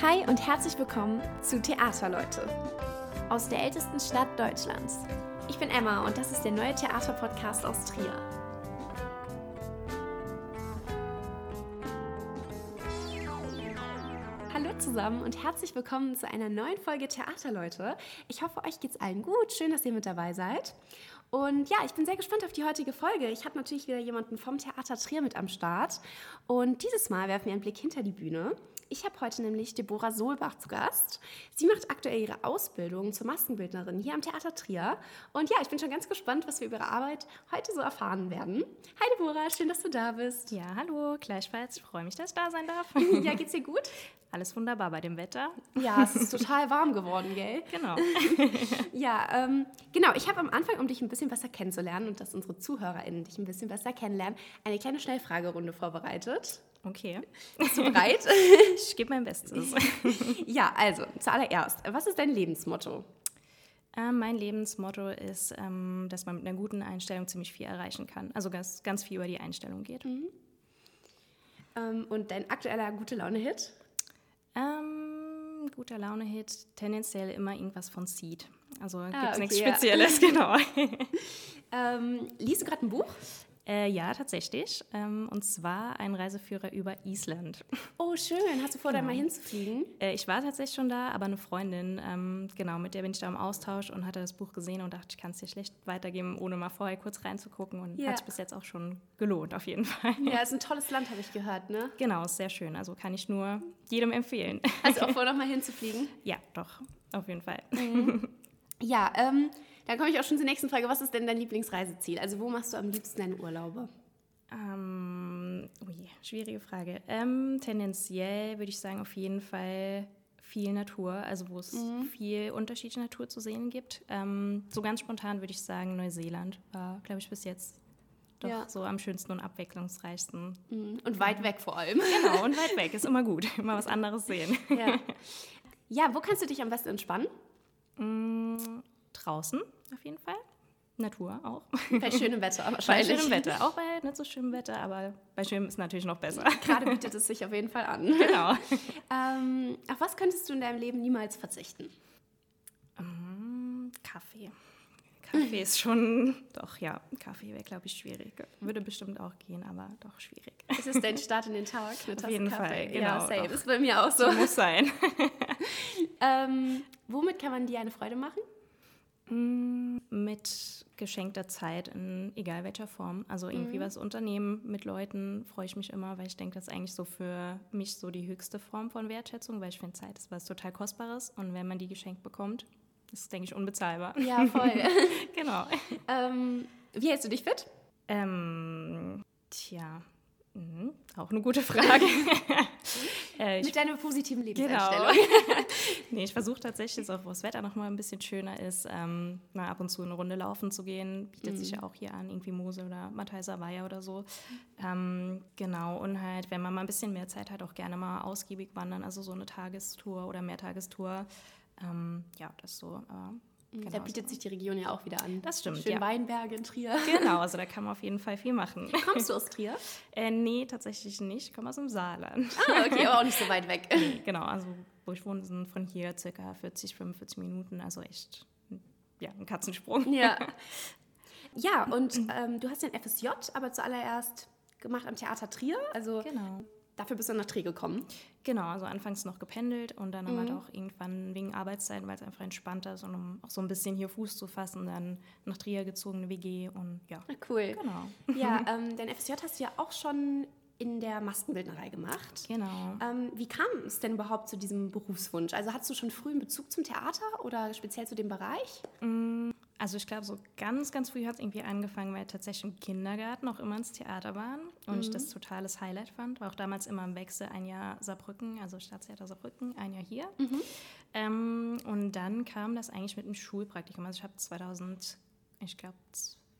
Hi und herzlich willkommen zu Theaterleute aus der ältesten Stadt Deutschlands. Ich bin Emma und das ist der neue Theaterpodcast aus Trier. Hallo zusammen und herzlich willkommen zu einer neuen Folge Theaterleute. Ich hoffe, euch geht's allen gut. Schön, dass ihr mit dabei seid. Und ja, ich bin sehr gespannt auf die heutige Folge. Ich habe natürlich wieder jemanden vom Theater Trier mit am Start. Und dieses Mal werfen wir einen Blick hinter die Bühne. Ich habe heute nämlich Deborah Solbach zu Gast. Sie macht aktuell ihre Ausbildung zur Maskenbildnerin hier am Theater Trier. Und ja, ich bin schon ganz gespannt, was wir über ihre Arbeit heute so erfahren werden. Hi Deborah, schön, dass du da bist. Ja, hallo, gleichfalls. Ich freue mich, dass ich da sein darf. ja, geht's dir gut? Alles wunderbar bei dem Wetter. Ja, es ist total warm geworden, gell? Genau. ja, ähm, genau. Ich habe am Anfang, um dich ein bisschen besser kennenzulernen und dass unsere ZuhörerInnen dich ein bisschen besser kennenlernen, eine kleine Schnellfragerunde vorbereitet. Okay. Bist du bereit? ich gebe mein Bestes. ja, also zuallererst, was ist dein Lebensmotto? Äh, mein Lebensmotto ist, ähm, dass man mit einer guten Einstellung ziemlich viel erreichen kann. Also ganz, ganz viel über die Einstellung geht. Mhm. Ähm, und dein aktueller gute Laune-Hit? Ähm, guter Laune-Hit, tendenziell immer irgendwas von Seed. Also ah, gibt es okay, nichts Spezielles, ja. genau. ähm, liest du gerade ein Buch? Äh, ja, tatsächlich. Ähm, und zwar ein Reiseführer über Island. Oh, schön. Hast du vor, genau. da mal hinzufliegen? Äh, ich war tatsächlich schon da, aber eine Freundin, ähm, genau, mit der bin ich da im Austausch und hatte das Buch gesehen und dachte, ich kann es dir schlecht weitergeben, ohne mal vorher kurz reinzugucken. Und ja. hat sich bis jetzt auch schon gelohnt, auf jeden Fall. Ja, ist ein tolles Land, habe ich gehört, ne? Genau, ist sehr schön. Also kann ich nur jedem empfehlen. Hast du auch vor, noch mal hinzufliegen? Ja, doch, auf jeden Fall. Mhm. Ja, ähm, dann komme ich auch schon zur nächsten Frage. Was ist denn dein Lieblingsreiseziel? Also wo machst du am liebsten deine Urlaube? Ähm, ui, schwierige Frage. Ähm, tendenziell würde ich sagen, auf jeden Fall viel Natur, also wo es mhm. viel unterschiedliche Natur zu sehen gibt. Ähm, so ganz spontan würde ich sagen, Neuseeland war, glaube ich, bis jetzt doch ja. so am schönsten und abwechslungsreichsten. Mhm. Und weit weg vor allem. Genau, und weit weg ist immer gut. Immer was anderes sehen. Ja, ja wo kannst du dich am besten entspannen? Mm, draußen auf jeden Fall. Natur auch. Bei schönem Wetter wahrscheinlich. Bei schönem Wetter. Auch bei nicht so schönem Wetter, aber bei schönem ist natürlich noch besser. Gerade bietet es sich auf jeden Fall an. Genau. ähm, auf was könntest du in deinem Leben niemals verzichten? Mm, Kaffee. Kaffee ist schon, doch ja, Kaffee wäre, glaube ich, schwierig. Würde bestimmt auch gehen, aber doch schwierig. Ist es dein Start in den Tag? Auf jeden Kaffee? Fall, genau. Ja, same. Doch. Ist bei mir auch so. so muss sein. ähm, womit kann man dir eine Freude machen? Mm, mit geschenkter Zeit in egal welcher Form. Also irgendwie mhm. was unternehmen mit Leuten freue ich mich immer, weil ich denke, das ist eigentlich so für mich so die höchste Form von Wertschätzung, weil ich finde, Zeit ist was total Kostbares und wenn man die geschenkt bekommt, ist es, denke ich, unbezahlbar. Ja, voll. genau. Ähm, wie hältst du dich fit? Ähm, tja, Mhm, auch eine gute Frage. äh, Mit deiner positiven Lebenseinstellung. Genau. nee, ich versuche tatsächlich, auch wo das Wetter noch mal ein bisschen schöner ist, ähm, mal ab und zu eine Runde laufen zu gehen. Bietet mhm. sich ja auch hier an, irgendwie Mosel oder Matheisa Weiher oder so. Ähm, genau, und halt, wenn man mal ein bisschen mehr Zeit hat, auch gerne mal ausgiebig wandern, also so eine Tagestour oder Mehrtagestour. Ähm, ja, das so. Äh, Genau, da bietet sich die Region ja auch wieder an. Das stimmt. Schön ja. Weinberge in Trier. Genau, also da kann man auf jeden Fall viel machen. Kommst du aus Trier? äh, nee, tatsächlich nicht. Ich komme aus dem Saarland. Ah, okay, aber auch nicht so weit weg. nee, genau, also wo ich wohne, sind von hier circa 40, 45 Minuten, also echt ja, ein Katzensprung. Ja. Ja, und ähm, du hast den FSJ, aber zuallererst gemacht am Theater Trier. Also genau. Dafür bist du nach Trier gekommen? Genau, also anfangs noch gependelt und dann mhm. aber auch irgendwann wegen Arbeitszeiten, weil es einfach entspannter ist und um auch so ein bisschen hier Fuß zu fassen, dann nach Trier gezogen, eine WG und ja. Ah, cool. Genau. Ja, ähm, dein FSJ hast du ja auch schon in der Maskenbildnerei gemacht. Genau. Ähm, wie kam es denn überhaupt zu diesem Berufswunsch? Also hattest du schon früh einen Bezug zum Theater oder speziell zu dem Bereich? Mm, also ich glaube, so ganz, ganz früh hat es irgendwie angefangen, weil tatsächlich im Kindergarten auch immer ins Theater waren und mhm. ich das totales Highlight fand. War auch damals immer im Wechsel ein Jahr Saarbrücken, also Staatstheater Saarbrücken, ein Jahr hier. Mhm. Ähm, und dann kam das eigentlich mit dem Schulpraktikum. Also ich habe 2000, ich glaube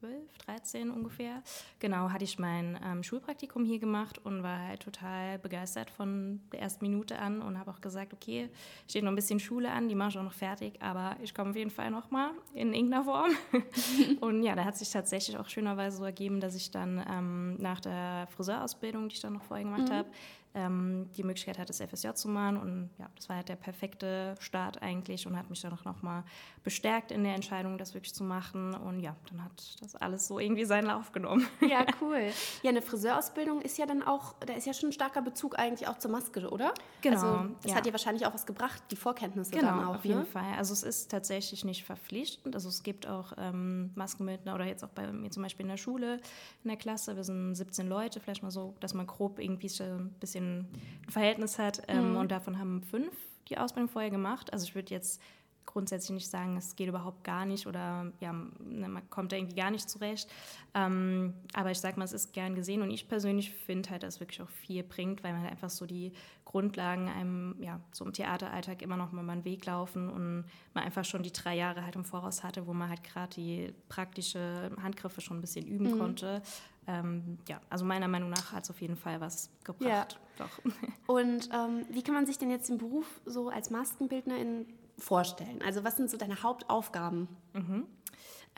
12, 13 ungefähr, genau, hatte ich mein ähm, Schulpraktikum hier gemacht und war halt total begeistert von der ersten Minute an und habe auch gesagt, okay, steht noch ein bisschen Schule an, die mache ich auch noch fertig, aber ich komme auf jeden Fall nochmal in irgendeiner Form. und ja, da hat sich tatsächlich auch schönerweise so ergeben, dass ich dann ähm, nach der Friseurausbildung, die ich dann noch vorher gemacht mhm. habe, ähm, die Möglichkeit hatte, das FSJ zu machen. Und ja, das war halt der perfekte Start eigentlich und hat mich dann auch nochmal bestärkt in der Entscheidung, das wirklich zu machen. Und ja, dann hat das alles so irgendwie seinen Lauf genommen. Ja, cool. Ja, eine Friseurausbildung ist ja dann auch, da ist ja schon ein starker Bezug eigentlich auch zur Maske, oder? Genau. Also, das ja. hat dir wahrscheinlich auch was gebracht, die Vorkenntnisse genau, dann auch. auf jeden ne? Fall. Also es ist tatsächlich nicht verpflichtend. Also es gibt auch ähm, Maskenbildner oder jetzt auch bei mir zum Beispiel in der Schule, in der Klasse, wir sind 17 Leute, vielleicht mal so, dass man grob irgendwie so ein bisschen ein Verhältnis hat. Ähm, Und davon haben fünf die Ausbildung vorher gemacht. Also ich würde jetzt grundsätzlich nicht sagen, es geht überhaupt gar nicht oder ja, ne, man kommt da irgendwie gar nicht zurecht. Ähm, aber ich sag mal, es ist gern gesehen und ich persönlich finde halt, dass es wirklich auch viel bringt, weil man halt einfach so die Grundlagen einem, ja, so im Theateralltag immer noch mal einen Weg laufen und man einfach schon die drei Jahre halt im Voraus hatte, wo man halt gerade die praktische Handgriffe schon ein bisschen üben konnte. Ähm, ja, also meiner Meinung nach hat es auf jeden Fall was gebracht. Doch. Und ähm, wie kann man sich denn jetzt den Beruf so als Maskenbildnerin vorstellen? Also was sind so deine Hauptaufgaben?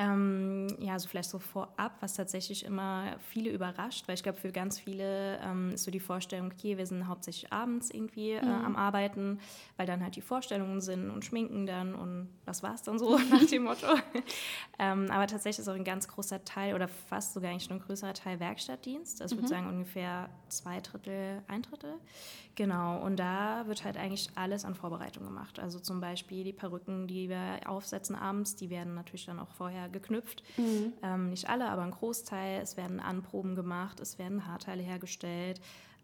Ähm, ja, also vielleicht so vorab, was tatsächlich immer viele überrascht, weil ich glaube, für ganz viele ähm, ist so die Vorstellung, okay, wir sind hauptsächlich abends irgendwie äh, am Arbeiten, weil dann halt die Vorstellungen sind und schminken dann und das war es dann so nach dem Motto. ähm, aber tatsächlich ist auch ein ganz großer Teil oder fast sogar eigentlich schon ein größerer Teil Werkstattdienst. Also ich würde sagen ungefähr zwei Drittel, ein Drittel. Genau, und da wird halt eigentlich alles an Vorbereitung gemacht. Also zum Beispiel die Perücken, die wir aufsetzen abends, die werden natürlich dann auch vorher geknüpft. Ähm, nicht alle, aber ein Großteil. Es werden Anproben gemacht, es werden Haarteile hergestellt.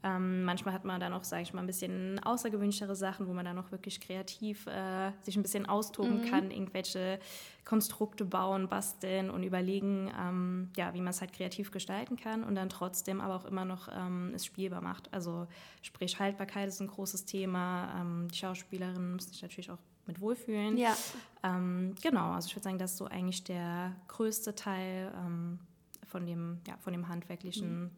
Ähm, manchmal hat man dann auch, sage ich mal, ein bisschen außergewünschtere Sachen, wo man dann auch wirklich kreativ äh, sich ein bisschen austoben kann, irgendwelche Konstrukte bauen, basteln und überlegen, ähm, ja, wie man es halt kreativ gestalten kann und dann trotzdem aber auch immer noch ähm, es spielbar macht. Also sprich, Haltbarkeit ist ein großes Thema. Ähm, die Schauspielerinnen müssen sich natürlich auch mit wohlfühlen. Ja. Ähm, genau, also ich würde sagen, das ist so eigentlich der größte Teil ähm, von, dem, ja, von dem Handwerklichen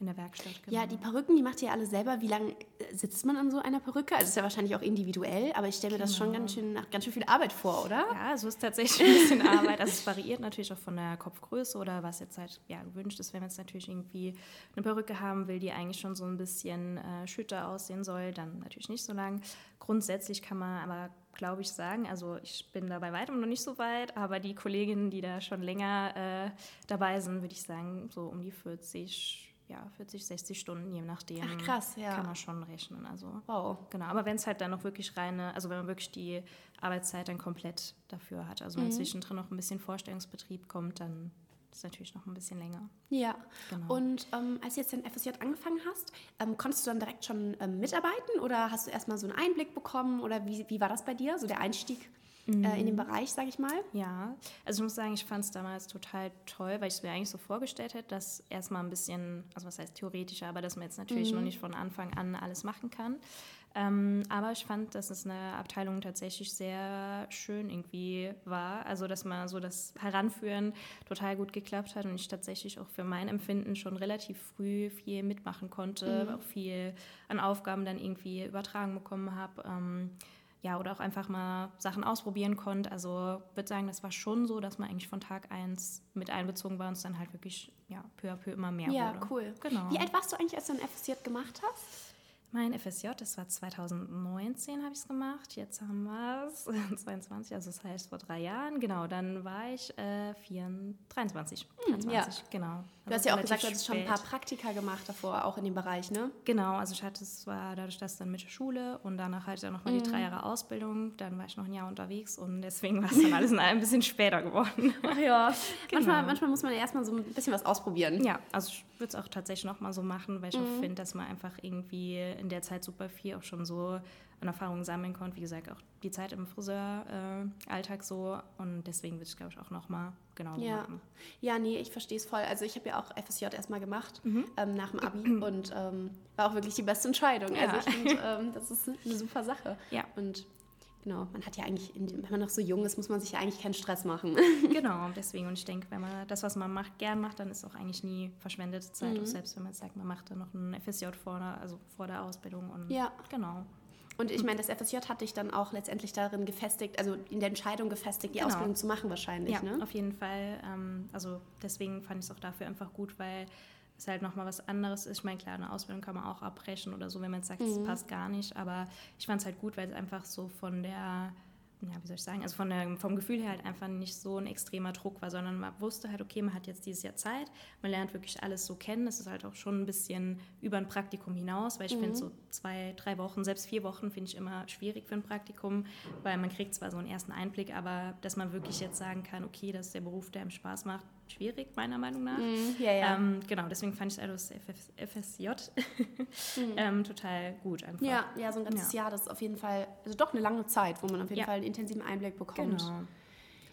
in der Werkstatt. Genau. Ja, die Perücken, die macht ihr alle selber. Wie lange äh, sitzt man an so einer Perücke? Also ist ja wahrscheinlich auch individuell, aber ich stelle mir das schon ganz schön nach ganz schön viel Arbeit vor, oder? Ja, es ist tatsächlich ein bisschen Arbeit. Also es variiert natürlich auch von der Kopfgröße oder was jetzt halt ja, gewünscht ist. Wenn man jetzt natürlich irgendwie eine Perücke haben will, die eigentlich schon so ein bisschen äh, schütter aussehen soll, dann natürlich nicht so lang. Grundsätzlich kann man aber, glaube ich, sagen, also ich bin da bei weitem noch nicht so weit, aber die Kolleginnen, die da schon länger äh, dabei sind, würde ich sagen, so um die 40 ja, 40, 60 Stunden, je nachdem. Ach, krass, ja. Kann man schon rechnen. Also, Wow. Genau, aber wenn es halt dann noch wirklich reine, also wenn man wirklich die Arbeitszeit dann komplett dafür hat, also wenn zwischendrin noch ein bisschen Vorstellungsbetrieb kommt, dann ist es natürlich noch ein bisschen länger. Ja. Genau. Und ähm, als du jetzt dein FSJ angefangen hast, ähm, konntest du dann direkt schon ähm, mitarbeiten oder hast du erstmal so einen Einblick bekommen oder wie, wie war das bei dir, so der Einstieg äh, in den Bereich, sage ich mal? Ja, also ich muss sagen, ich fand es damals total toll, weil ich es mir eigentlich so vorgestellt hätte, dass erstmal ein bisschen, also was heißt theoretischer, aber dass man jetzt natürlich noch nicht von Anfang an alles machen kann. Ähm, aber ich fand, dass es eine Abteilung tatsächlich sehr schön irgendwie war. Also, dass man so das Heranführen total gut geklappt hat und ich tatsächlich auch für mein Empfinden schon relativ früh viel mitmachen konnte, auch viel an Aufgaben dann irgendwie übertragen bekommen habe. Ähm, ja, oder auch einfach mal Sachen ausprobieren konnte. Also würde sagen, das war schon so, dass man eigentlich von Tag 1 mit einbezogen war und es dann halt wirklich ja, peu à peu immer mehr Ja, wurde. cool. Genau. Wie alt warst du eigentlich, als du ein FSJ gemacht hast? Mein FSJ, das war 2019 habe ich es gemacht. Jetzt haben wir es 22, also das heißt vor drei Jahren. Genau, dann war ich äh, 24, 23. 23, ja. genau. Du Also hast ja auch gesagt, du hattest schon ein paar Praktika gemacht davor, auch in dem Bereich, ne? Genau, also ich hatte es war dadurch, dass dann mit der Schule und danach hatte ich dann nochmal Mhm. die drei Jahre Ausbildung, dann war ich noch ein Jahr unterwegs und deswegen war es dann alles ein bisschen später geworden. Ach ja. Manchmal, Genau. manchmal muss man ja erstmal so ein bisschen was ausprobieren. Ja, also ich würde es auch tatsächlich nochmal so machen, weil ich Mhm. finde, dass man einfach irgendwie in der Zeit super viel auch schon so an Erfahrungen sammeln konnte. Wie gesagt, auch die Zeit im Friseuralltag so und deswegen würde ich glaube ich auch nochmal genau Ja. machen. Ja, nee, ich verstehe es voll. Also ich habe ja auch FSJ erstmal gemacht Mhm. ähm, nach dem Abi und ähm, war auch wirklich die beste Entscheidung. Ja. Also ich finde, ähm, das ist eine super Sache. Ja. Und genau, man hat ja eigentlich, wenn man noch so jung ist, muss man sich ja eigentlich keinen Stress machen. Genau, deswegen. Und ich denke, wenn man das, was man macht, gern macht, dann ist auch eigentlich nie verschwendete Zeit. Mhm. Auch selbst wenn man sagt, man macht dann noch ein FSJ vor der, also vor der Ausbildung. Und Ja. Genau. Und ich meine, das FSJ hat dich dann auch letztendlich darin gefestigt, also in der Entscheidung gefestigt, die Genau. Ausbildung zu machen wahrscheinlich, Ja, ne? auf jeden Fall. Ähm, also deswegen fand ich es auch dafür einfach gut, weil ist halt nochmal was anderes ist. Ich meine, klar, eine Ausbildung kann man auch abbrechen oder so, wenn man jetzt sagt, es mhm. passt gar nicht. Aber ich fand es halt gut, weil es einfach so von der ja, wie soll ich sagen, also von der, vom Gefühl her halt einfach nicht so ein extremer Druck war, sondern man wusste halt, okay, man hat jetzt dieses Jahr Zeit, man lernt wirklich alles so kennen. Es ist halt auch schon ein bisschen über ein Praktikum hinaus, weil ich mhm. finde, so zwei, drei Wochen, selbst vier Wochen finde ich immer schwierig für ein Praktikum, weil man kriegt zwar so einen ersten Einblick, aber dass man wirklich jetzt sagen kann, okay, das ist der Beruf, der einem Spaß macht, schwierig, meiner Meinung nach. Mm, ja, ja. Ähm, genau, deswegen fand ich das FSJ mm. ähm, total gut. Einfach. Ja, ja, so ein ganzes ja. Jahr, das ist auf jeden Fall, also doch eine lange Zeit, wo man auf jeden. Fall einen intensiven Einblick bekommt. Genau,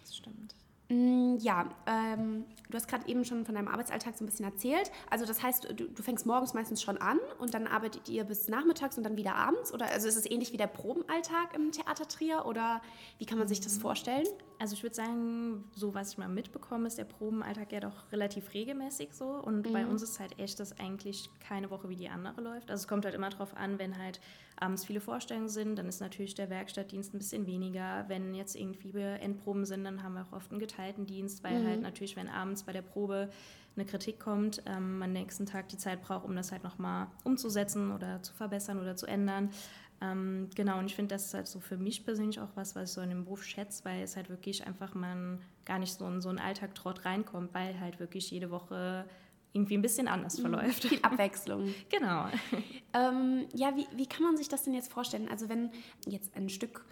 das stimmt. Mm, ja, ähm, du hast gerade eben schon von deinem Arbeitsalltag so ein bisschen erzählt. Also das heißt, du, du, fängst morgens meistens schon an und dann arbeitet ihr bis nachmittags und dann wieder abends? Oder also ist es ähnlich wie der Probenalltag im Theater Trier oder wie kann man sich das mhm. vorstellen? Also ich würde sagen, so was ich mal mitbekomme, ist der Probenalltag ja doch relativ regelmäßig so. Und mhm. bei uns ist halt echt, dass eigentlich keine Woche wie die andere läuft. Also es kommt halt immer darauf an, wenn halt abends viele Vorstellungen sind, dann ist natürlich der Werkstattdienst ein bisschen weniger. Wenn jetzt irgendwie Endproben sind, dann haben wir auch oft einen geteilten Dienst, weil mhm. halt natürlich, wenn abends bei der Probe eine Kritik kommt, ähm, man nächsten Tag die Zeit braucht, um das halt nochmal umzusetzen oder zu verbessern oder zu ändern. Ähm, genau, und ich finde, das ist halt so für mich persönlich auch was, was ich so in dem Beruf schätze, weil es halt wirklich einfach man gar nicht so in so einen Alltag-Trott reinkommt, weil halt wirklich jede Woche irgendwie ein bisschen anders mhm. verläuft. Viel Abwechslung. genau. Ähm, ja, wie, wie kann man sich das denn jetzt vorstellen? Also wenn jetzt ein Stück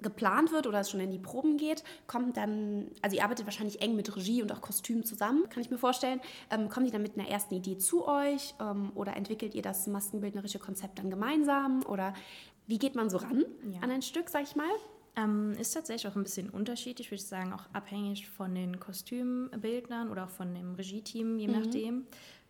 geplant wird oder es schon in die Proben geht, kommt dann, also ihr arbeitet wahrscheinlich eng mit Regie und auch Kostüm zusammen, kann ich mir vorstellen. Ähm, kommen die dann mit einer ersten Idee zu euch ähm, oder entwickelt ihr das maskenbildnerische Konzept dann gemeinsam oder wie geht man so ran ja. an ein Stück, sag ich mal? Ähm, ist tatsächlich auch ein bisschen unterschiedlich, würde ich sagen, auch abhängig von den Kostümbildnern oder auch von dem Regie-Team, je mhm. nachdem.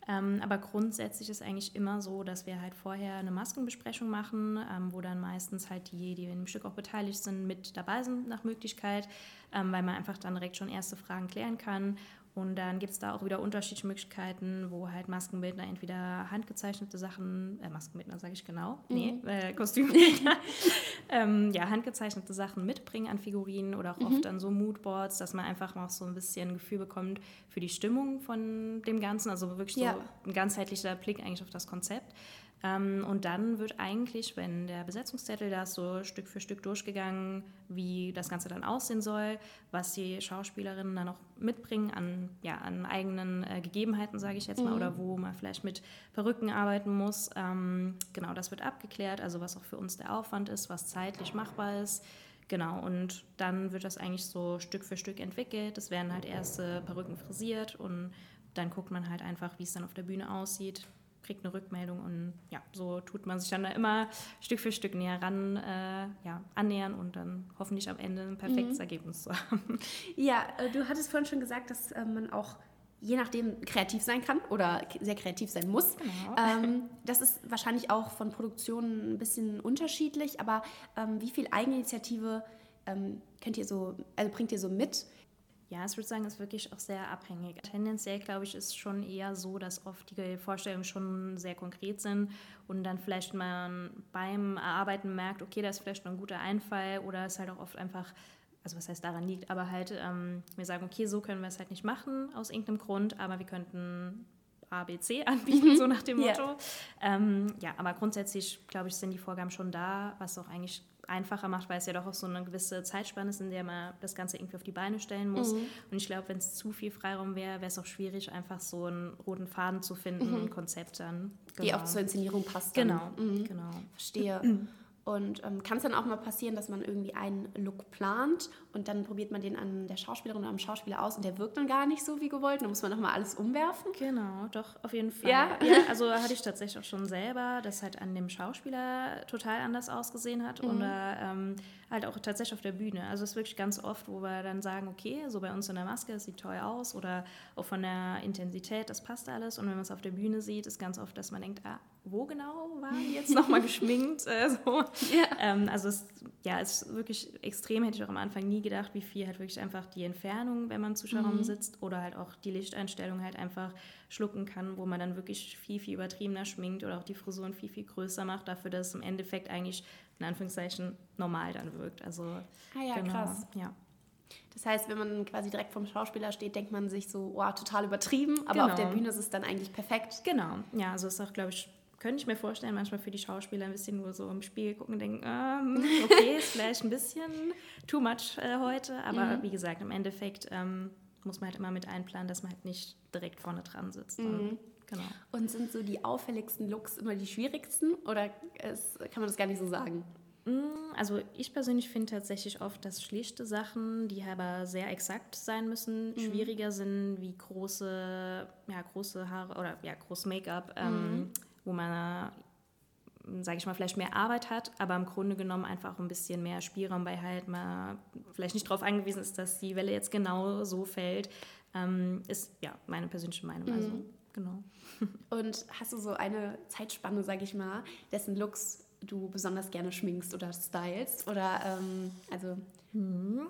Ähm, aber grundsätzlich ist eigentlich immer so, dass wir halt vorher eine Maskenbesprechung machen, ähm, wo dann meistens halt die, die in dem Stück auch beteiligt sind, mit dabei sind nach Möglichkeit, ähm, weil man einfach dann direkt schon erste Fragen klären kann. Und dann gibt es da auch wieder unterschiedliche Möglichkeiten, wo halt Maskenbildner entweder handgezeichnete Sachen, äh, Maskenbildner sage ich genau, nee, mhm. äh, Kostümbildner, ähm, ja, handgezeichnete Sachen mitbringen an Figurinen oder auch mhm. oft an so Moodboards, dass man einfach noch so ein bisschen ein Gefühl bekommt für die Stimmung von dem Ganzen, also wirklich ja. so ein ganzheitlicher Blick eigentlich auf das Konzept. Ähm, und dann wird eigentlich, wenn der Besetzungszettel da ist, so Stück für Stück durchgegangen, wie das Ganze dann aussehen soll, was die Schauspielerinnen dann noch mitbringen an, ja, an eigenen äh, Gegebenheiten, sage ich jetzt mal, mhm. oder wo man vielleicht mit Perücken arbeiten muss. Ähm, genau, das wird abgeklärt, also was auch für uns der Aufwand ist, was zeitlich machbar ist. Genau, und dann wird das eigentlich so Stück für Stück entwickelt. Es werden halt erste Perücken frisiert und dann guckt man halt einfach, wie es dann auf der Bühne aussieht kriegt eine Rückmeldung und ja, so tut man sich dann da immer Stück für Stück näher ran, äh, ja, annähern und dann hoffentlich am Ende ein perfektes mhm. Ergebnis zu haben. Ja, äh, du hattest vorhin schon gesagt, dass äh, man auch je nachdem kreativ sein kann oder sehr kreativ sein muss. Genau. Ähm, das ist wahrscheinlich auch von Produktionen ein bisschen unterschiedlich, aber ähm, wie viel Eigeninitiative ähm, könnt ihr so, also bringt ihr so mit? Ja, ich würde sagen, ist wirklich auch sehr abhängig. Tendenziell, glaube ich, ist schon eher so, dass oft die Vorstellungen schon sehr konkret sind und dann vielleicht man beim Erarbeiten merkt, okay, da ist vielleicht noch ein guter Einfall oder es halt auch oft einfach, also was heißt daran liegt, aber halt ähm, wir sagen, okay, so können wir es halt nicht machen aus irgendeinem Grund, aber wir könnten ABC anbieten, mhm. so nach dem Motto. Yeah. Ähm, ja, aber grundsätzlich, glaube ich, sind die Vorgaben schon da, was auch eigentlich einfacher macht, weil es ja doch auch so eine gewisse Zeitspanne ist, in der man das Ganze irgendwie auf die Beine stellen muss. Mhm. Und ich glaube, wenn es zu viel Freiraum wäre, wäre es auch schwierig, einfach so einen roten Faden zu finden, mhm. ein Konzept dann. Genau. Die auch zur Inszenierung passt. Dann. Genau, mhm. genau. Verstehe. Und ähm, kann es dann auch mal passieren, dass man irgendwie einen Look plant und dann probiert man den an der Schauspielerin oder am Schauspieler aus und der wirkt dann gar nicht so wie gewollt. Dann muss man nochmal alles umwerfen. Genau, doch, auf jeden Fall. Ja? ja? also hatte ich tatsächlich auch schon selber, dass halt an dem Schauspieler total anders ausgesehen hat mhm. oder ähm, halt auch tatsächlich auf der Bühne. Also es ist wirklich ganz oft, wo wir dann sagen, okay, so bei uns in der Maske, das sieht toll aus oder auch von der Intensität, das passt alles. Und wenn man es auf der Bühne sieht, ist ganz oft, dass man denkt, ah, wo genau waren die jetzt nochmal geschminkt? Äh, so. ja. Ähm, also es ja, es ist wirklich extrem, hätte ich auch am Anfang nie gedacht, wie viel halt wirklich einfach die Entfernung, wenn man im Zuschauerraum mhm. sitzt oder halt auch die Lichteinstellung halt einfach schlucken kann, wo man dann wirklich viel, viel übertriebener schminkt oder auch die Frisuren viel, viel größer macht, dafür, dass es im Endeffekt eigentlich in Anführungszeichen normal dann wirkt. Also, ah ja, genau, krass. Ja. Das heißt, wenn man quasi direkt vom Schauspieler steht, denkt man sich so, oh, total übertrieben, aber genau. auf der genau. Bühne ist es dann eigentlich perfekt. Genau, ja, also ist auch, glaube ich, könnte ich mir vorstellen, manchmal für die Schauspieler ein bisschen nur so im Spiel gucken und denken, ähm, okay, ist vielleicht ein bisschen too much äh, heute, aber mhm. wie gesagt, im Endeffekt ähm, muss man halt immer mit einplanen, dass man halt nicht direkt vorne dran sitzt. Mhm. Genau. Und sind so die auffälligsten Looks immer die schwierigsten oder ist, kann man das gar nicht so sagen? Mm, also ich persönlich finde tatsächlich oft, dass schlichte Sachen, die aber sehr exakt sein müssen, mhm. schwieriger sind wie große, ja, große Haare oder ja, groß Make-up, ähm, mhm. Wo man, sage ich mal, vielleicht mehr Arbeit hat, aber im Grunde genommen einfach ein bisschen mehr Spielraum bei halt man vielleicht nicht darauf angewiesen ist, dass die Welle jetzt genau so fällt, ähm, ist ja meine persönliche Meinung. Also, mhm. Also genau. Und hast du so eine Zeitspanne, sage ich mal, dessen Looks du besonders gerne schminkst oder stylst? Oder ähm, also hm,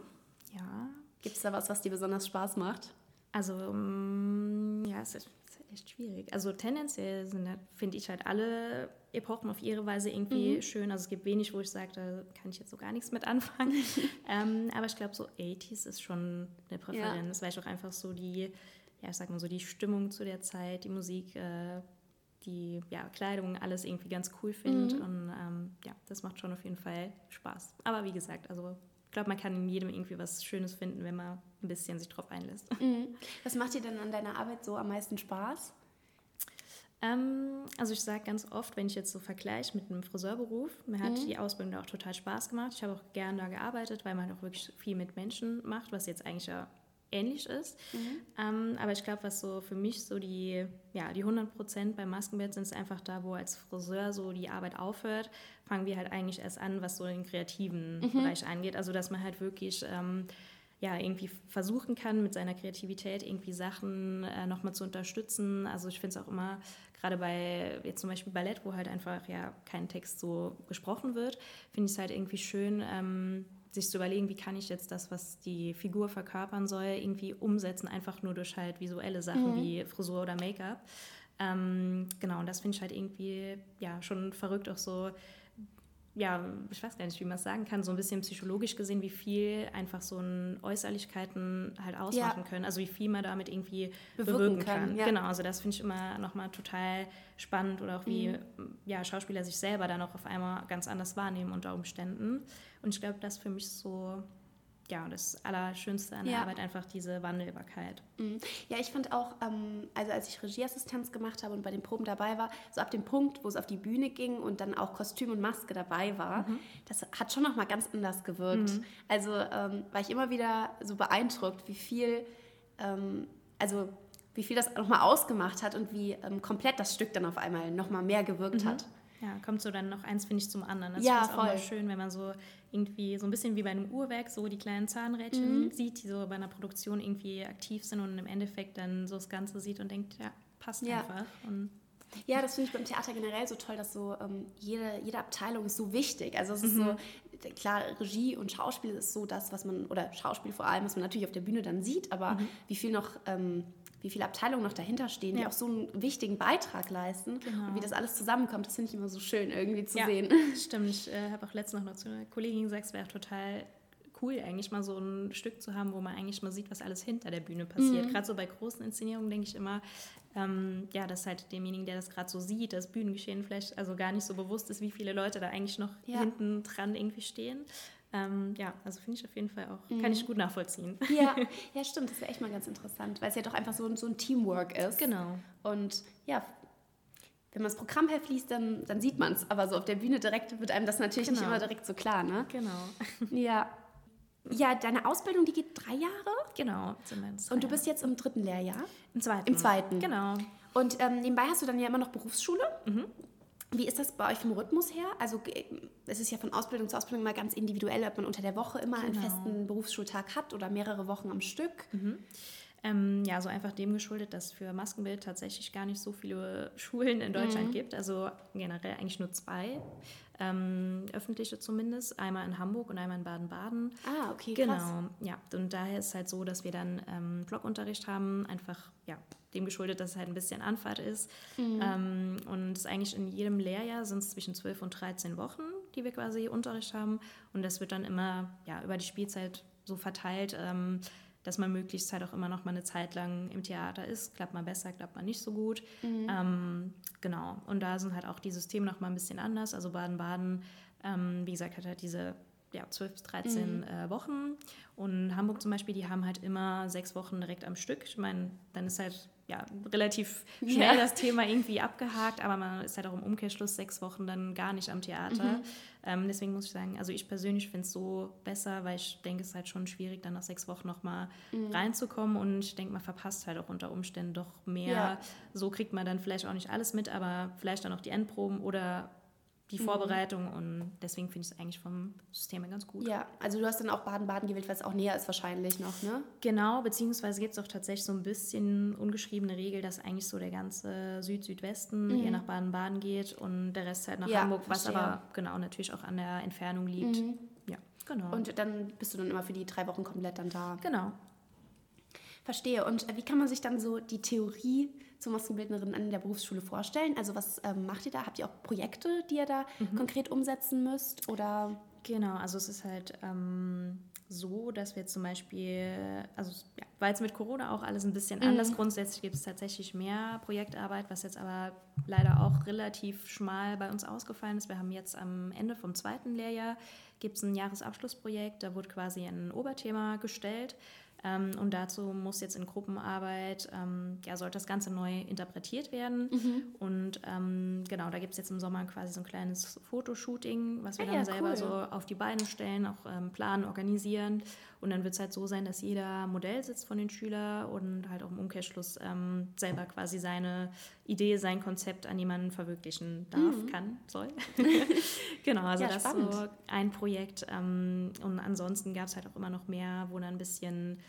ja. Gibt es da was, was dir besonders Spaß macht? Also um, ja, es ist, echt schwierig. Also tendenziell sind, finde ich halt alle Epochen auf ihre Weise irgendwie mhm. schön. Also es gibt wenig, wo ich sage, da kann ich jetzt so gar nichts mit anfangen. ähm, aber ich glaube, so 80s ist schon eine Präferenz, ja. weil ich auch einfach so die, ja, ich sag mal so, die Stimmung zu der Zeit, die Musik, äh, die ja, Kleidung, alles irgendwie ganz cool finde. Mhm. Und ähm, ja, das macht schon auf jeden Fall Spaß. Aber wie gesagt, also ich glaube, man kann in jedem irgendwie was Schönes finden, wenn man ein bisschen sich drauf einlässt. Mhm. Was macht dir denn an deiner Arbeit so am meisten Spaß? Ähm, also ich sage ganz oft, wenn ich jetzt so vergleiche mit einem Friseurberuf, mir hat mhm. die Ausbildung da auch total Spaß gemacht. Ich habe auch gerne da gearbeitet, weil man auch wirklich viel mit Menschen macht, was jetzt eigentlich ja ähnlich ist. Mhm. Ähm, aber ich glaube, was so für mich so die, ja, die 100 Prozent beim Maskenbett sind, ist einfach da, wo als Friseur so die Arbeit aufhört, fangen wir halt eigentlich erst an, was so den kreativen mhm. Bereich angeht. Also, dass man halt wirklich ähm, ja, irgendwie versuchen kann, mit seiner Kreativität irgendwie Sachen äh, nochmal zu unterstützen. Also ich finde es auch immer, gerade bei jetzt zum Beispiel Ballett, wo halt einfach ja kein Text so gesprochen wird, finde ich es halt irgendwie schön, ähm, sich zu überlegen, wie kann ich jetzt das, was die Figur verkörpern soll, irgendwie umsetzen, einfach nur durch halt visuelle Sachen mhm. wie Frisur oder Make-up. Ähm, genau, und das finde ich halt irgendwie ja schon verrückt, auch so ja, ich weiß gar nicht, wie man es sagen kann, so ein bisschen psychologisch gesehen, wie viel einfach so ein Äußerlichkeiten halt ausmachen ja. können. Also wie viel man damit irgendwie bewirken, bewirken kann. kann. Ja. Genau, also das finde ich immer nochmal total spannend oder auch wie mhm. ja, Schauspieler sich selber dann auch auf einmal ganz anders wahrnehmen unter Umständen. Und ich glaube, das für mich so ja, das Allerschönste an der ja. Arbeit einfach diese Wandelbarkeit. Mhm. Ja, ich fand auch, ähm, also als ich Regieassistenz gemacht habe und bei den Proben dabei war, so ab dem Punkt, wo es auf die Bühne ging und dann auch Kostüm und Maske dabei war, mhm. das hat schon nochmal ganz anders gewirkt. Mhm. Also ähm, war ich immer wieder so beeindruckt, wie viel, ähm, also wie viel das nochmal ausgemacht hat und wie ähm, komplett das Stück dann auf einmal nochmal mehr gewirkt mhm. hat. Ja, kommt so dann noch eins, finde ich, zum anderen. Das ja, ist auch schön, wenn man so irgendwie so ein bisschen wie bei einem Uhrwerk so die kleinen Zahnrädchen mhm. sieht, die so bei einer Produktion irgendwie aktiv sind und im Endeffekt dann so das Ganze sieht und denkt, ja, passt ja. einfach. Und ja, das finde ich beim Theater generell so toll, dass so ähm, jede, jede Abteilung ist so wichtig. Also es ist mhm. so, klar, Regie und Schauspiel ist so das, was man, oder Schauspiel vor allem, was man natürlich auf der Bühne dann sieht, aber mhm. wie viel noch ähm, wie viele Abteilungen noch dahinter stehen, ja. die auch so einen wichtigen Beitrag leisten. Genau. Und wie das alles zusammenkommt, das finde ich immer so schön irgendwie zu ja, sehen. Stimmt, ich äh, habe auch letztens noch zu einer Kollegin gesagt, es wäre total cool, eigentlich mal so ein Stück zu haben, wo man eigentlich mal sieht, was alles hinter der Bühne passiert. Mhm. Gerade so bei großen Inszenierungen denke ich immer, ähm, ja, dass halt demjenigen, der das gerade so sieht, das Bühnengeschehen vielleicht also gar nicht so bewusst ist, wie viele Leute da eigentlich noch ja. hinten dran irgendwie stehen. Ähm, ja, also finde ich auf jeden Fall auch, mhm. kann ich gut nachvollziehen. Ja, ja stimmt, das wäre echt mal ganz interessant, weil es ja doch einfach so, so ein Teamwork ist. Genau. Und ja, wenn man das Programm herfließt, dann, dann sieht man es, aber so auf der Bühne direkt wird einem das natürlich genau. nicht immer direkt so klar, ne? Genau. Ja. Ja, deine Ausbildung, die geht drei Jahre? Genau. Und du bist jetzt im dritten Lehrjahr? Im zweiten. Im zweiten. Genau. Und ähm, nebenbei hast du dann ja immer noch Berufsschule. Mhm. Wie ist das bei euch vom Rhythmus her? Also es ist ja von Ausbildung zu Ausbildung immer ganz individuell, ob man unter der Woche immer genau. einen festen Berufsschultag hat oder mehrere Wochen am Stück. Mhm. Ähm, ja, so einfach dem geschuldet, dass für Maskenbild tatsächlich gar nicht so viele Schulen in Deutschland mhm. gibt. Also generell eigentlich nur zwei. Ähm, öffentliche zumindest, einmal in Hamburg und einmal in Baden-Baden. Ah, okay, genau. Krass. Ja, und daher ist es halt so, dass wir dann ähm, Blockunterricht haben, einfach ja, dem geschuldet, dass es halt ein bisschen Anfahrt ist. Mhm. Ähm, und es eigentlich in jedem Lehrjahr sind es zwischen 12 und 13 Wochen, die wir quasi Unterricht haben. Und das wird dann immer ja, über die Spielzeit so verteilt, ähm, dass man möglichst halt auch immer noch mal eine Zeit lang im Theater ist. Klappt man besser, klappt man nicht so gut. Mhm. Ähm, genau. Und da sind halt auch die Systeme noch mal ein bisschen anders. Also Baden-Baden, ähm, wie gesagt, hat halt diese ja, 12 bis 13 mhm. äh, Wochen. Und Hamburg zum Beispiel, die haben halt immer sechs Wochen direkt am Stück. Ich meine, dann ist halt ja, relativ schnell ja. das Thema irgendwie abgehakt, aber man ist halt auch im Umkehrschluss sechs Wochen dann gar nicht am Theater. Mhm. Ähm, deswegen muss ich sagen, also ich persönlich finde es so besser, weil ich denke, es ist halt schon schwierig, dann nach sechs Wochen nochmal mhm. reinzukommen und ich denke, man verpasst halt auch unter Umständen doch mehr. Ja. So kriegt man dann vielleicht auch nicht alles mit, aber vielleicht dann auch die Endproben oder die mhm. Vorbereitung und deswegen finde ich es eigentlich vom System her ganz gut. Ja, also du hast dann auch Baden-Baden gewählt, weil es auch näher ist wahrscheinlich noch, ne? Genau, beziehungsweise gibt es auch tatsächlich so ein bisschen ungeschriebene Regel, dass eigentlich so der ganze Süd-Südwesten mhm. eher nach Baden-Baden geht und der Rest halt nach ja, Hamburg, was verstehe. aber genau natürlich auch an der Entfernung liegt. Mhm. Ja, genau. Und dann bist du dann immer für die drei Wochen komplett dann da. Genau. Verstehe. Und äh, wie kann man sich dann so die Theorie zur Maskenbildnerin an der Berufsschule vorstellen? Also was ähm, macht ihr da? Habt ihr auch Projekte, die ihr da mhm. konkret umsetzen müsst? Oder? Genau, also es ist halt ähm, so, dass wir zum Beispiel, also ja, weil es mit Corona auch alles ein bisschen mhm. anders, grundsätzlich gibt es tatsächlich mehr Projektarbeit, was jetzt aber leider auch relativ schmal bei uns ausgefallen ist. Wir haben jetzt am Ende vom zweiten Lehrjahr gibt es ein Jahresabschlussprojekt, da wurde quasi ein Oberthema gestellt ähm, und dazu muss jetzt in Gruppenarbeit, ähm, ja, sollte das Ganze neu interpretiert werden. Mhm. Und ähm, genau, da gibt es jetzt im Sommer quasi so ein kleines Fotoshooting, was wir ah, dann ja, selber cool. so auf die Beine stellen, auch ähm, planen, organisieren. Und dann wird es halt so sein, dass jeder Modell sitzt von den Schülern und halt auch im Umkehrschluss ähm, selber quasi seine Idee, sein Konzept an jemanden verwirklichen darf, mhm. kann, soll. genau, also ja, das ist so ein Projekt. Ähm, und ansonsten gab es halt auch immer noch mehr, wo dann ein bisschen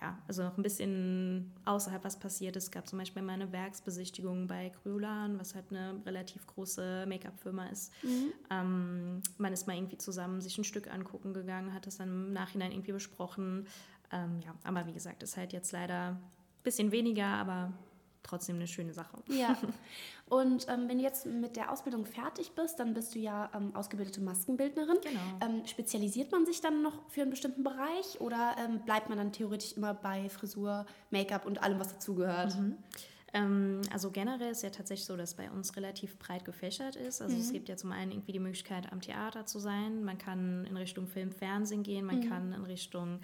ja, also noch ein bisschen außerhalb was passiert ist. Es gab zum Beispiel mal eine Werksbesichtigung bei Kryolan, was halt eine relativ große Make-up-Firma ist. Mhm. Ähm, man ist mal irgendwie zusammen sich ein Stück angucken gegangen, hat das dann im Nachhinein irgendwie besprochen. Ähm, ja, aber wie gesagt, ist halt jetzt leider ein bisschen weniger, aber trotzdem eine schöne Sache. Ja. Und ähm, wenn du jetzt mit der Ausbildung fertig bist, dann bist du ja ähm, ausgebildete Maskenbildnerin. Genau. Ähm, spezialisiert man sich dann noch für einen bestimmten Bereich oder ähm, bleibt man dann theoretisch immer bei Frisur, Make-up und allem, was dazugehört? Mhm. Ähm, also generell ist ja tatsächlich so, dass bei uns relativ breit gefächert ist. Also mhm. es gibt ja zum einen irgendwie die Möglichkeit, am Theater zu sein. Man kann in Richtung Film, Fernsehen gehen. Man mhm. kann in Richtung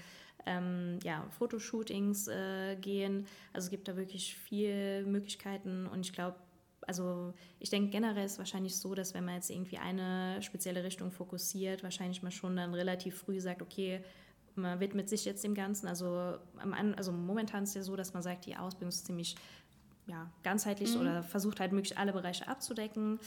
ähm, ja, Fotoshootings äh, gehen. Also es gibt da wirklich viele Möglichkeiten und ich glaube, also ich denke generell ist es wahrscheinlich so, dass wenn man jetzt irgendwie eine spezielle Richtung fokussiert, wahrscheinlich man schon dann relativ früh sagt, okay, man widmet sich jetzt dem Ganzen. Also, also momentan ist es ja so, dass man sagt, die Ausbildung ist ziemlich ja, ganzheitlich mhm. oder versucht halt möglichst alle Bereiche abzudecken.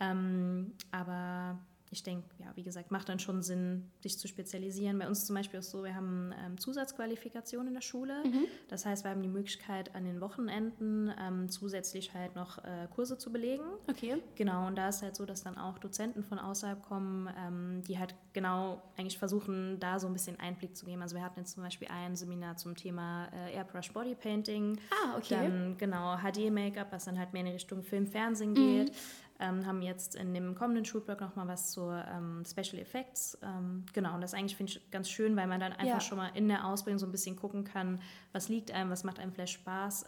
Ähm, aber ich denke, ja, wie gesagt, macht dann schon Sinn, sich zu spezialisieren. Bei uns zum Beispiel ist so, wir haben ähm, Zusatzqualifikation in der Schule. Mhm. Das heißt, wir haben die Möglichkeit, an den Wochenenden ähm, zusätzlich halt noch äh, Kurse zu belegen. Okay. Genau, und da ist halt so, dass dann auch Dozenten von außerhalb kommen, ähm, die halt genau eigentlich versuchen, da so ein bisschen Einblick zu geben. Also wir hatten jetzt zum Beispiel ein Seminar zum Thema äh, Airbrush Body Painting. Ah, okay. Dann genau HD-Make-up, was dann halt mehr in Richtung Film, Fernsehen geht. Mhm ähm, haben jetzt in dem kommenden Schulblock nochmal was zu ähm, Special Effects. Ähm, genau, und das eigentlich finde ich ganz schön, weil man dann einfach ja. schon mal in der Ausbildung so ein bisschen gucken kann, was liegt einem, was macht einem vielleicht Spaß.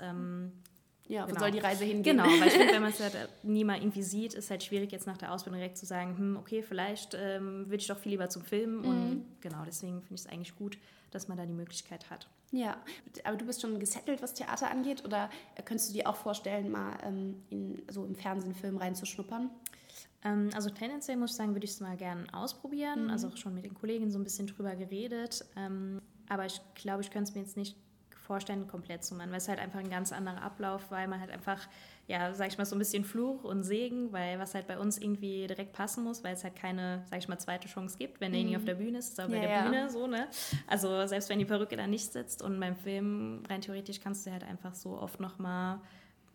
Ja, genau. wo soll die Reise hingehen? Genau, weil ich finde, wenn man es halt nie mal irgendwie sieht, ist halt schwierig, jetzt nach der Ausbildung direkt zu sagen, hm, okay, vielleicht ähm, würde ich doch viel lieber zum Filmen. Mhm. Und genau, deswegen finde ich es eigentlich gut, dass man da die Möglichkeit hat. Ja, aber du bist schon gesettelt, was Theater angeht, oder könntest du dir auch vorstellen, mal ähm, in, so im Fernsehen, Film reinzuschnuppern? Ähm, also tendenziell muss ich sagen, würde ich es mal gerne ausprobieren. Mhm. Also auch schon mit den Kollegen so ein bisschen drüber geredet. Ähm, aber ich glaube, ich könnte es mir jetzt nicht vorstellen, komplett zu machen, weil es halt einfach ein ganz anderer Ablauf, weil man halt einfach, ja, sag ich mal, so ein bisschen Fluch und Segen, weil was halt bei uns irgendwie direkt passen muss, weil es halt keine, sag ich mal, zweite Chance gibt, wenn derjenige mhm. auf der Bühne ist, ist er ja, bei der ja. Bühne, so, ne? Also selbst wenn die Perücke da nicht sitzt und beim Film rein theoretisch kannst du halt einfach so oft nochmal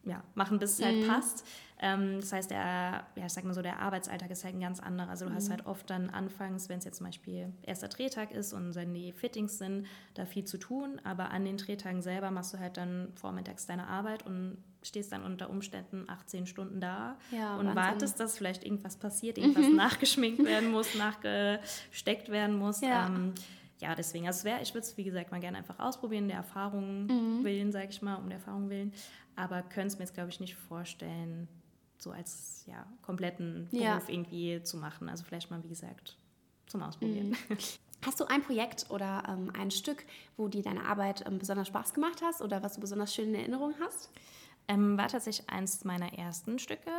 ja, machen, bis es halt mhm. passt. Ähm, das heißt, der, ja, ich sag mal so, der Arbeitsalltag ist halt ein ganz anderer. Also du mhm. hast halt oft dann anfangs, wenn es jetzt zum Beispiel erster Drehtag ist und dann die Fittings sind, da viel zu tun. Aber an den Drehtagen selber machst du halt dann vormittags deine Arbeit und stehst dann unter Umständen 18 Stunden da ja, und Wahnsinn. wartest, dass vielleicht irgendwas passiert, irgendwas mhm. nachgeschminkt werden muss, nachgesteckt werden muss. Ja. Ähm, ja, deswegen, also wär, ich würde es, wie gesagt, mal gerne einfach ausprobieren, der Erfahrung mhm. willen, sage ich mal, um der Erfahrung willen. Aber könnte es mir jetzt, glaube ich, nicht vorstellen, so als ja, kompletten Beruf ja. irgendwie zu machen. Also vielleicht mal, wie gesagt, zum Ausprobieren. Mhm. Hast du ein Projekt oder ähm, ein Stück, wo dir deine Arbeit ähm, besonders Spaß gemacht hast oder was du besonders schön in Erinnerung hast? Ähm, war tatsächlich eins meiner ersten Stücke,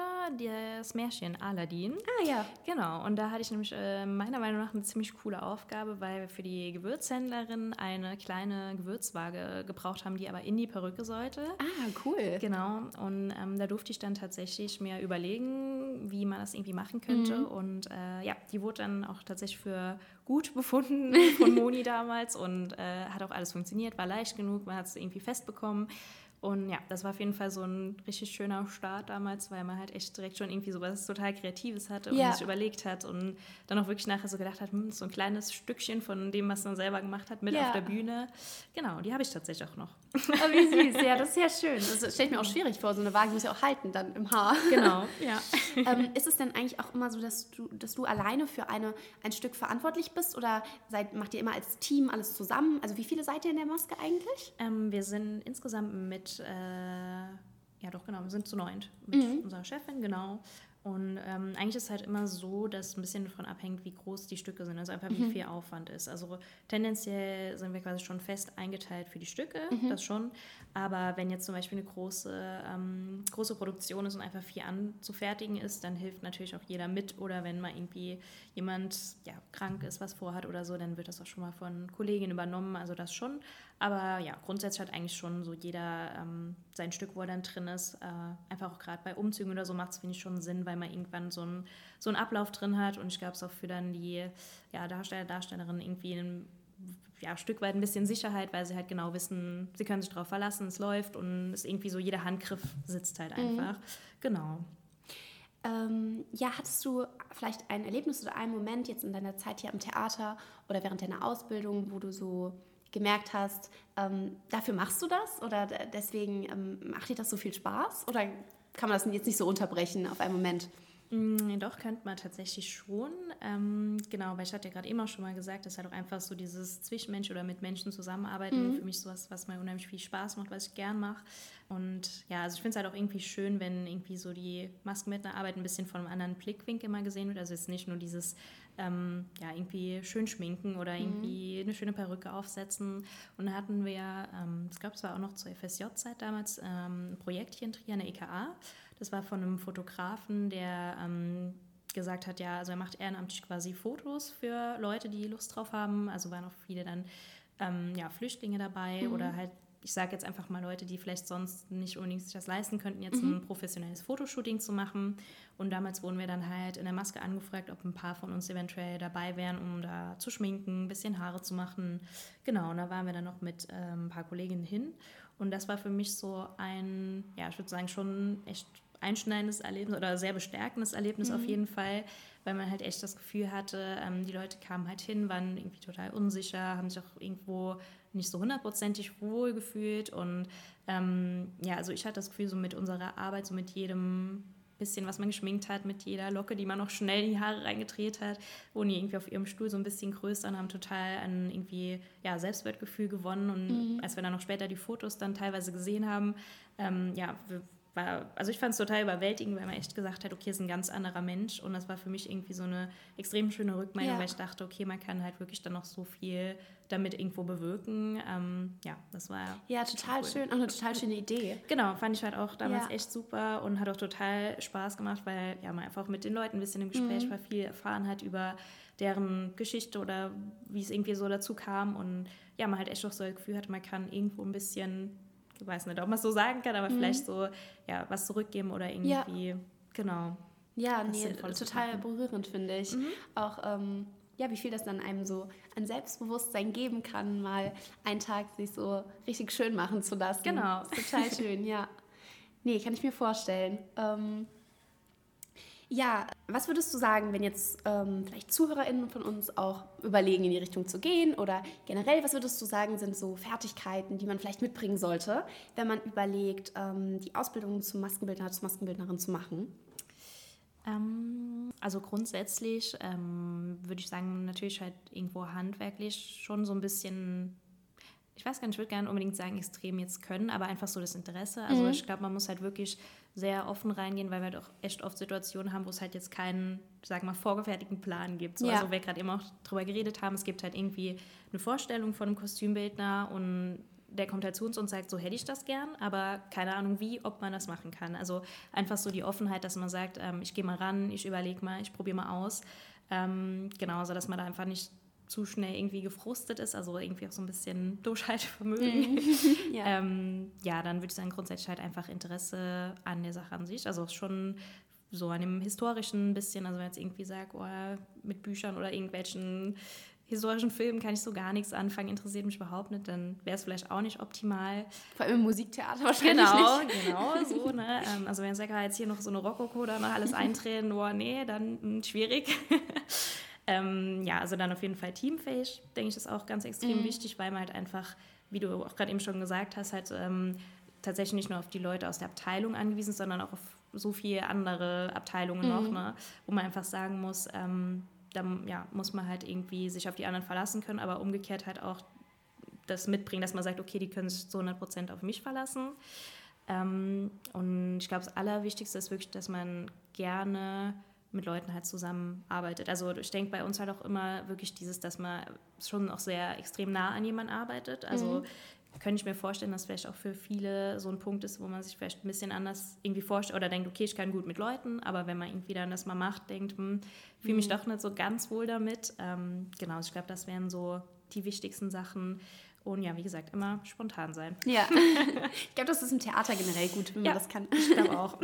das Märchen Aladdin. Ah ja. Genau, und da hatte ich nämlich äh, meiner Meinung nach eine ziemlich coole Aufgabe, weil wir für die Gewürzhändlerin eine kleine Gewürzwaage gebraucht haben, die aber in die Perücke sollte. Ah, cool. Genau, und ähm, da durfte ich dann tatsächlich mir überlegen, wie man das irgendwie machen könnte. Mhm. Und äh, ja, die wurde dann auch tatsächlich für gut befunden von Moni damals und äh, hat auch alles funktioniert, war leicht genug, man hat es irgendwie festbekommen. Und ja, das war auf jeden Fall so ein richtig schöner Start damals, weil man halt echt direkt schon irgendwie so was total Kreatives hatte und ja. sich überlegt hat und dann auch wirklich nachher so gedacht hat, hm, so ein kleines Stückchen von dem, was man selber gemacht hat, mit ja. auf der Bühne. Genau, die habe ich tatsächlich auch noch. Oh, wie süß, ja, das ist ja schön. Das stelle ich mir auch schwierig vor, so eine Waage muss ja auch halten dann im Haar. Genau, ja. ähm, ist es denn eigentlich auch immer so, dass du, dass du alleine für eine, ein Stück verantwortlich bist oder seid, macht ihr immer als Team alles zusammen? Also wie viele seid ihr in der Maske eigentlich? Ähm, wir sind insgesamt mit äh, ja doch genau, wir sind zu neunt mit mhm. unserer Chefin, genau. Und ähm, eigentlich ist es halt immer so, dass ein bisschen davon abhängt, wie groß die Stücke sind, also einfach wie mhm. viel Aufwand ist. Also tendenziell sind wir quasi schon fest eingeteilt für die Stücke, mhm. das schon. Aber wenn jetzt zum Beispiel eine große, ähm, große Produktion ist und einfach viel anzufertigen ist, dann hilft natürlich auch jeder mit. Oder wenn mal irgendwie jemand ja, krank ist, was vorhat oder so, dann wird das auch schon mal von Kolleginnen übernommen. Also das schon. Aber ja, grundsätzlich hat eigentlich schon so jeder ähm, sein Stück, wo er dann drin ist. Äh, einfach auch gerade bei Umzügen oder so macht es, finde ich, schon Sinn, weil man irgendwann so, ein, so einen Ablauf drin hat. Und ich glaube, es auch für dann die ja, Darsteller, Darstellerinnen irgendwie ein ja, Stück weit ein bisschen Sicherheit, weil sie halt genau wissen, sie können sich darauf verlassen, es läuft und es irgendwie so, jeder Handgriff sitzt halt mhm. einfach. Mhm. Genau. Ähm, ja, hattest du vielleicht ein Erlebnis oder einen Moment jetzt in deiner Zeit hier am Theater oder während deiner Ausbildung, wo du so gemerkt hast, ähm, dafür machst du das oder deswegen ähm, macht dir das so viel Spaß? Oder kann man das jetzt nicht so unterbrechen auf einen Moment? Mm, doch, könnte man tatsächlich schon. Ähm, genau, weil ich hatte ja gerade eben auch schon mal gesagt, dass halt auch einfach so dieses Zwischenmensch oder mit Menschen zusammenarbeiten mhm. für mich sowas, was mir unheimlich viel Spaß macht, was ich gern mache. Und ja, also ich finde es halt auch irgendwie schön, wenn irgendwie so die Maskenbildnerarbeit ein bisschen von einem anderen Blickwinkel mal gesehen wird. Also jetzt nicht nur dieses ähm, ja, irgendwie schön schminken oder mhm. irgendwie mhm. eine schöne Perücke aufsetzen. Und da hatten wir, ähm, ich glaube, es war auch noch zur FSJ-Zeit damals, ähm, ein Projekt hier in Trier, eine EKA. Das war von einem Fotografen, der ähm, gesagt hat, ja, also er macht ehrenamtlich quasi Fotos für Leute, die Lust drauf haben. Also waren auch viele dann ähm, ja, Flüchtlinge dabei mhm. oder halt ich sage jetzt einfach mal Leute, die vielleicht sonst nicht unbedingt sich das leisten könnten, jetzt mhm. ein professionelles Fotoshooting zu machen. Und damals wurden wir dann halt in der Maske angefragt, ob ein paar von uns eventuell dabei wären, um da zu schminken, ein bisschen Haare zu machen. Genau, und da waren wir dann noch mit ähm, ein paar Kolleginnen hin. Und das war für mich so ein, ja, ich würde sagen, schon echt einschneidendes Erlebnis oder sehr bestärkendes Erlebnis mhm. auf jeden Fall, weil man halt echt das Gefühl hatte, ähm, die Leute kamen halt hin, waren irgendwie total unsicher, haben sich auch irgendwo nicht so hundertprozentig wohl gefühlt. Und ähm, ja, also ich hatte das Gefühl, so mit unserer Arbeit, so mit jedem bisschen, was man geschminkt hat, mit jeder Locke, die man noch schnell in die Haare reingedreht hat, wurden die irgendwie auf ihrem Stuhl so ein bisschen größer und haben total an irgendwie ja, Selbstwertgefühl gewonnen. Und mhm. als wir dann noch später die Fotos dann teilweise gesehen haben, ähm, ja, war, also ich fand es total überwältigend, weil man echt gesagt hat, okay, ist ein ganz anderer Mensch. Und das war für mich irgendwie so eine extrem schöne Rückmeldung, ja. weil ich dachte, okay, man kann halt wirklich dann noch so viel damit irgendwo bewirken. Ähm, ja, das war. Ja, total cool. schön, auch eine total schöne Idee. Genau, fand ich halt auch damals ja. echt super und hat auch total Spaß gemacht, weil ja, man einfach mit den Leuten ein bisschen im Gespräch mhm. war, viel erfahren hat über deren Geschichte oder wie es irgendwie so dazu kam. Und ja, man halt echt auch so das Gefühl hatte, man kann irgendwo ein bisschen ich weiß nicht, ob man es so sagen kann, aber mhm. vielleicht so ja, was zurückgeben oder irgendwie, ja. genau. Ja, nee, total berührend, finde ich. Mhm. Auch, ähm, ja, wie viel das dann einem so an Selbstbewusstsein geben kann, mal einen Tag sich so richtig schön machen zu lassen. Genau. Total schön, ja. Nee, kann ich mir vorstellen. Ähm, ja, was würdest du sagen, wenn jetzt ähm, vielleicht ZuhörerInnen von uns auch überlegen, in die Richtung zu gehen? Oder generell, was würdest du sagen, sind so Fertigkeiten, die man vielleicht mitbringen sollte, wenn man überlegt, ähm, die Ausbildung zum Maskenbildner, zur Maskenbildnerin zu machen? Ähm, also grundsätzlich ähm, würde ich sagen, natürlich halt irgendwo handwerklich schon so ein bisschen ich weiß gar nicht, ich würde gerne unbedingt sagen, extrem jetzt können, aber einfach so das Interesse. Also mhm. ich glaube, man muss halt wirklich sehr offen reingehen, weil wir halt auch echt oft Situationen haben, wo es halt jetzt keinen, sag mal, vorgefertigten Plan gibt. So, ja. Also wir gerade eben auch drüber geredet haben, es gibt halt irgendwie eine Vorstellung von einem Kostümbildner und der kommt halt zu uns und sagt, so hätte ich das gern, aber keine Ahnung wie, ob man das machen kann. Also einfach so die Offenheit, dass man sagt, ähm, ich gehe mal ran, ich überlege mal, ich probiere mal aus. Ähm, genau, also dass man da einfach nicht zu schnell irgendwie gefrustet ist, also irgendwie auch so ein bisschen Durchhaltevermögen, mhm. ja. ähm, ja, dann würde ich sagen, grundsätzlich halt einfach Interesse an der Sache an sich. Also schon so an dem historischen bisschen, also wenn ich jetzt irgendwie sage, oh, mit Büchern oder irgendwelchen historischen Filmen kann ich so gar nichts anfangen, interessiert mich überhaupt nicht, dann wäre es vielleicht auch nicht optimal. Vor allem im Musiktheater wahrscheinlich genau, nicht. Genau, so, ne? Ähm, also wenn ich sage, jetzt hier noch so eine Rokoko da noch alles eintreten, oh nee, dann mh, hm, schwierig. Ähm, ja, also dann auf jeden Fall teamfähig, denke ich, ist auch ganz extrem mhm. wichtig, weil man halt einfach, wie du auch gerade eben schon gesagt hast, halt ähm, tatsächlich nicht nur auf die Leute aus der Abteilung angewiesen ist, sondern auch auf so viele andere Abteilungen mhm. noch, ne, wo man einfach sagen muss, ähm, da ja, muss man halt irgendwie sich auf die anderen verlassen können, aber umgekehrt halt auch das mitbringen, dass man sagt, okay, die können sich zu 100 Prozent auf mich verlassen. Ähm, und ich glaube, das Allerwichtigste ist wirklich, dass man gerne mit Leuten halt zusammenarbeitet. Also ich denke bei uns halt auch immer wirklich dieses, dass man schon auch sehr extrem nah an jemanden arbeitet. Also mhm. könnte ich mir vorstellen, dass vielleicht auch für viele so ein Punkt ist, wo man sich vielleicht ein bisschen anders irgendwie vorstellt oder denkt, okay, ich kann gut mit Leuten, aber wenn man irgendwie dann das mal macht, denkt, hm, fühle mich mhm. doch nicht so ganz wohl damit. Ähm, genau, ich glaube, das wären so die wichtigsten Sachen. Und ja, wie gesagt, immer spontan sein. Ja, ich glaube, das ist im Theater generell gut, wenn ja, man das kann. Ich glaube auch.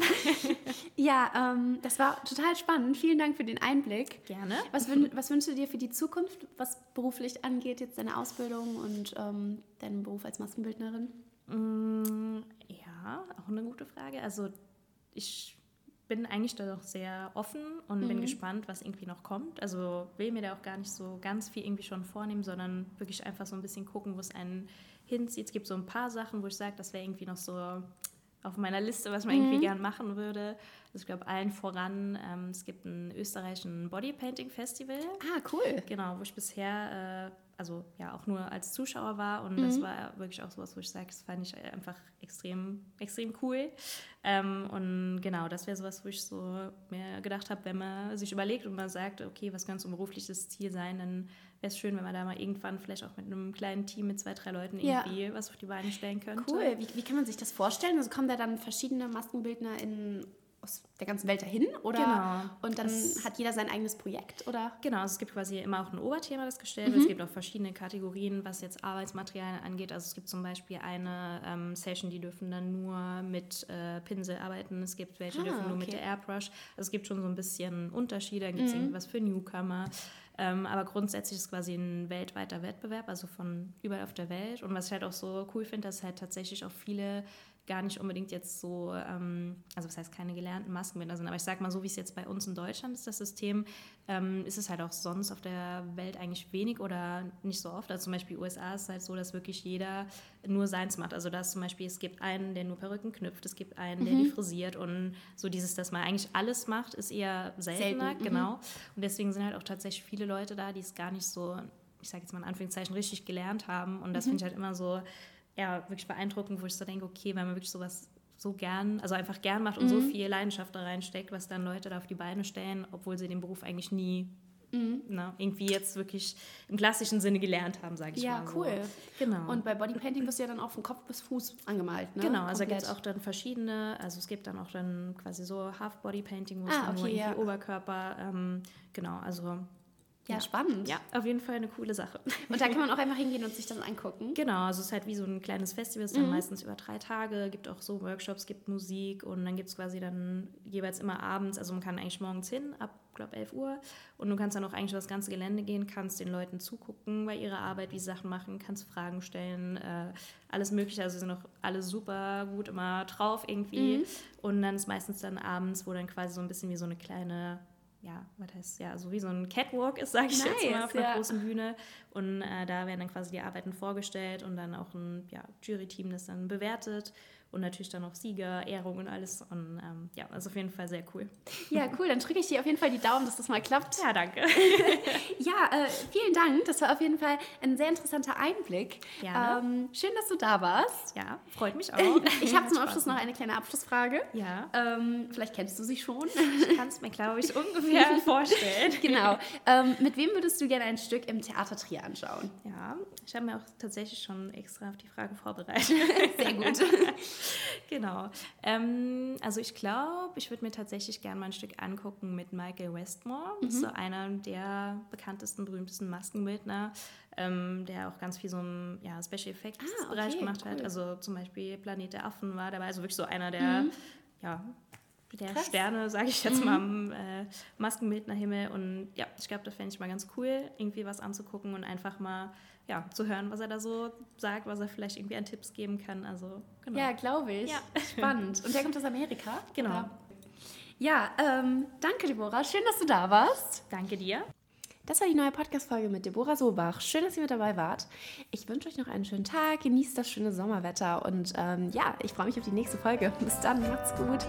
ja, ähm, das war total spannend. Vielen Dank für den Einblick. Gerne. Was, wün was wünschst du dir für die Zukunft, was beruflich angeht, jetzt deine Ausbildung und ähm, deinen Beruf als Maskenbildnerin? Mm, ja, auch eine gute Frage. Also ich bin eigentlich da doch sehr offen und mhm. bin gespannt, was irgendwie noch kommt. Also will mir da auch gar nicht so ganz viel irgendwie schon vornehmen, sondern wirklich einfach so ein bisschen gucken, wo es einen hinzieht. Es gibt so ein paar Sachen, wo ich sage, das wäre irgendwie noch so auf meiner Liste, was man mhm. irgendwie gern machen würde. Also ich glaube, allen voran, ähm, es gibt einen österreichischen Bodypainting Festival. Ah, cool. Genau, wo ich bisher äh, also ja auch nur als Zuschauer war und mhm. das war wirklich auch sowas, wo ich sage, das fand ich einfach extrem, extrem cool. Ähm, und genau, das wäre sowas, wo ich so mir gedacht habe, wenn man sich überlegt und man sagt, okay, was könnte so ein berufliches Ziel sein, dann wäre es schön, wenn man da mal irgendwann vielleicht auch mit einem kleinen Team mit zwei, drei Leuten irgendwie ja. was auf die Beine stellen könnte. Cool, wie, wie kann man sich das vorstellen? Also kommen da dann verschiedene Maskenbildner in aus der ganzen Welt dahin oder genau. und dann das hat jeder sein eigenes Projekt oder genau also es gibt quasi immer auch ein Oberthema das gestellt wird mhm. es gibt auch verschiedene Kategorien was jetzt Arbeitsmaterialien angeht also es gibt zum Beispiel eine ähm, Session die dürfen dann nur mit äh, Pinsel arbeiten es gibt welche ah, dürfen nur okay. mit der Airbrush also es gibt schon so ein bisschen Unterschiede dann gibt es mhm. irgendwas für Newcomer ähm, aber grundsätzlich ist es quasi ein weltweiter Wettbewerb, also von überall auf der Welt. Und was ich halt auch so cool finde, dass halt tatsächlich auch viele gar nicht unbedingt jetzt so, ähm, also was heißt keine gelernten Maskenbinder sind, aber ich sage mal so, wie es jetzt bei uns in Deutschland ist, das System, ähm, ist es halt auch sonst auf der Welt eigentlich wenig oder nicht so oft. Also zum Beispiel USA ist es halt so, dass wirklich jeder nur seins macht. Also da ist zum Beispiel, es gibt einen, der nur Perücken knüpft, es gibt einen, der mhm. die frisiert und so dieses, dass man eigentlich alles macht, ist eher seltener, Selten. Mhm. genau. Und deswegen sind halt auch tatsächlich viele Leute da, die es gar nicht so ich sage jetzt mal in Anführungszeichen, richtig gelernt haben. Und das mhm. finde ich halt immer so, ja, wirklich beeindruckend, wo ich so denke, okay, wenn man wirklich sowas so gern, also einfach gern macht und mhm. so viel Leidenschaft da reinsteckt, was dann Leute da auf die Beine stellen, obwohl sie den Beruf eigentlich nie mhm. na, irgendwie jetzt wirklich im klassischen Sinne gelernt haben, sage ich ja, mal. Ja, cool. Genau. Und bei Bodypainting wirst du ja dann auch von Kopf bis Fuß angemalt, ne? Genau, also gibt es auch dann verschiedene, also es gibt dann auch dann quasi so Half-Bodypainting, wo es ah, okay, nur irgendwie ja. Oberkörper, ähm, genau, also ja, ja, spannend. Ja, auf jeden Fall eine coole Sache. Und da kann man auch einfach hingehen und sich das angucken. Genau, also es ist halt wie so ein kleines Festival, es ist mhm. dann meistens über drei Tage, gibt auch so Workshops, gibt Musik und dann gibt es quasi dann jeweils immer abends, also man kann eigentlich morgens hin, ab, glaube 11 Uhr und du kannst dann auch eigentlich über das ganze Gelände gehen, kannst den Leuten zugucken bei ihrer Arbeit, wie sie Sachen machen, kannst Fragen stellen, äh, alles mögliche, also sie sind auch alle super gut immer drauf irgendwie mhm. und dann ist meistens dann abends, wo dann quasi so ein bisschen wie so eine kleine ja, was heißt ja, so wie so ein Catwalk ist, sage ich nice, jetzt mal, auf einer ja. großen Bühne. Und äh, da werden dann quasi die Arbeiten vorgestellt und dann auch ein ja, Jury-Team das dann bewertet. Und natürlich dann auch Sieger, Ehrung und alles. Und ähm, ja, also auf jeden Fall sehr cool. Ja, cool. Dann drücke ich dir auf jeden Fall die Daumen, dass das mal klappt. Ja, danke. ja, äh, vielen Dank. Das war auf jeden Fall ein sehr interessanter Einblick. Ähm, schön, dass du da warst. Ja, freut mich auch. ich habe zum Abschluss noch eine kleine Abschlussfrage. Ja. Ähm, vielleicht kennst du sie schon. Ich kann es mir, glaube ich, ungefähr vorstellen. genau. Ähm, mit wem würdest du gerne ein Stück im Theater Trier anschauen? Ja, ich habe mir auch tatsächlich schon extra auf die Frage vorbereitet. Sehr gut. genau. Ähm, also ich glaube, ich würde mir tatsächlich gerne mal ein Stück angucken mit Michael Westmore. Mhm. so einer der bekanntesten, berühmtesten Maskenbildner, ähm, der auch ganz viel so im ja, Special Effects ah, okay, Bereich gemacht cool. hat. Also zum Beispiel Planet der Affen war dabei. Also wirklich so einer der mhm. ja, der Krass. Sterne, sage ich jetzt mhm. mal, am äh, Maskenbildnerhimmel. Und ja, ich glaube, das fände ich mal ganz cool, irgendwie was anzugucken und einfach mal ja, zu hören, was er da so sagt, was er vielleicht irgendwie an Tipps geben kann. Also, genau. Ja, glaube ich. Ja. Spannend. Und der kommt aus Amerika? Genau. Oder? Ja, ähm, danke, Deborah. Schön, dass du da warst. Danke dir. Das war die neue Podcast-Folge mit Deborah Sobach. Schön, dass ihr mit dabei wart. Ich wünsche euch noch einen schönen Tag, genießt das schöne Sommerwetter und ähm, ja, ich freue mich auf die nächste Folge. Bis dann, macht's gut.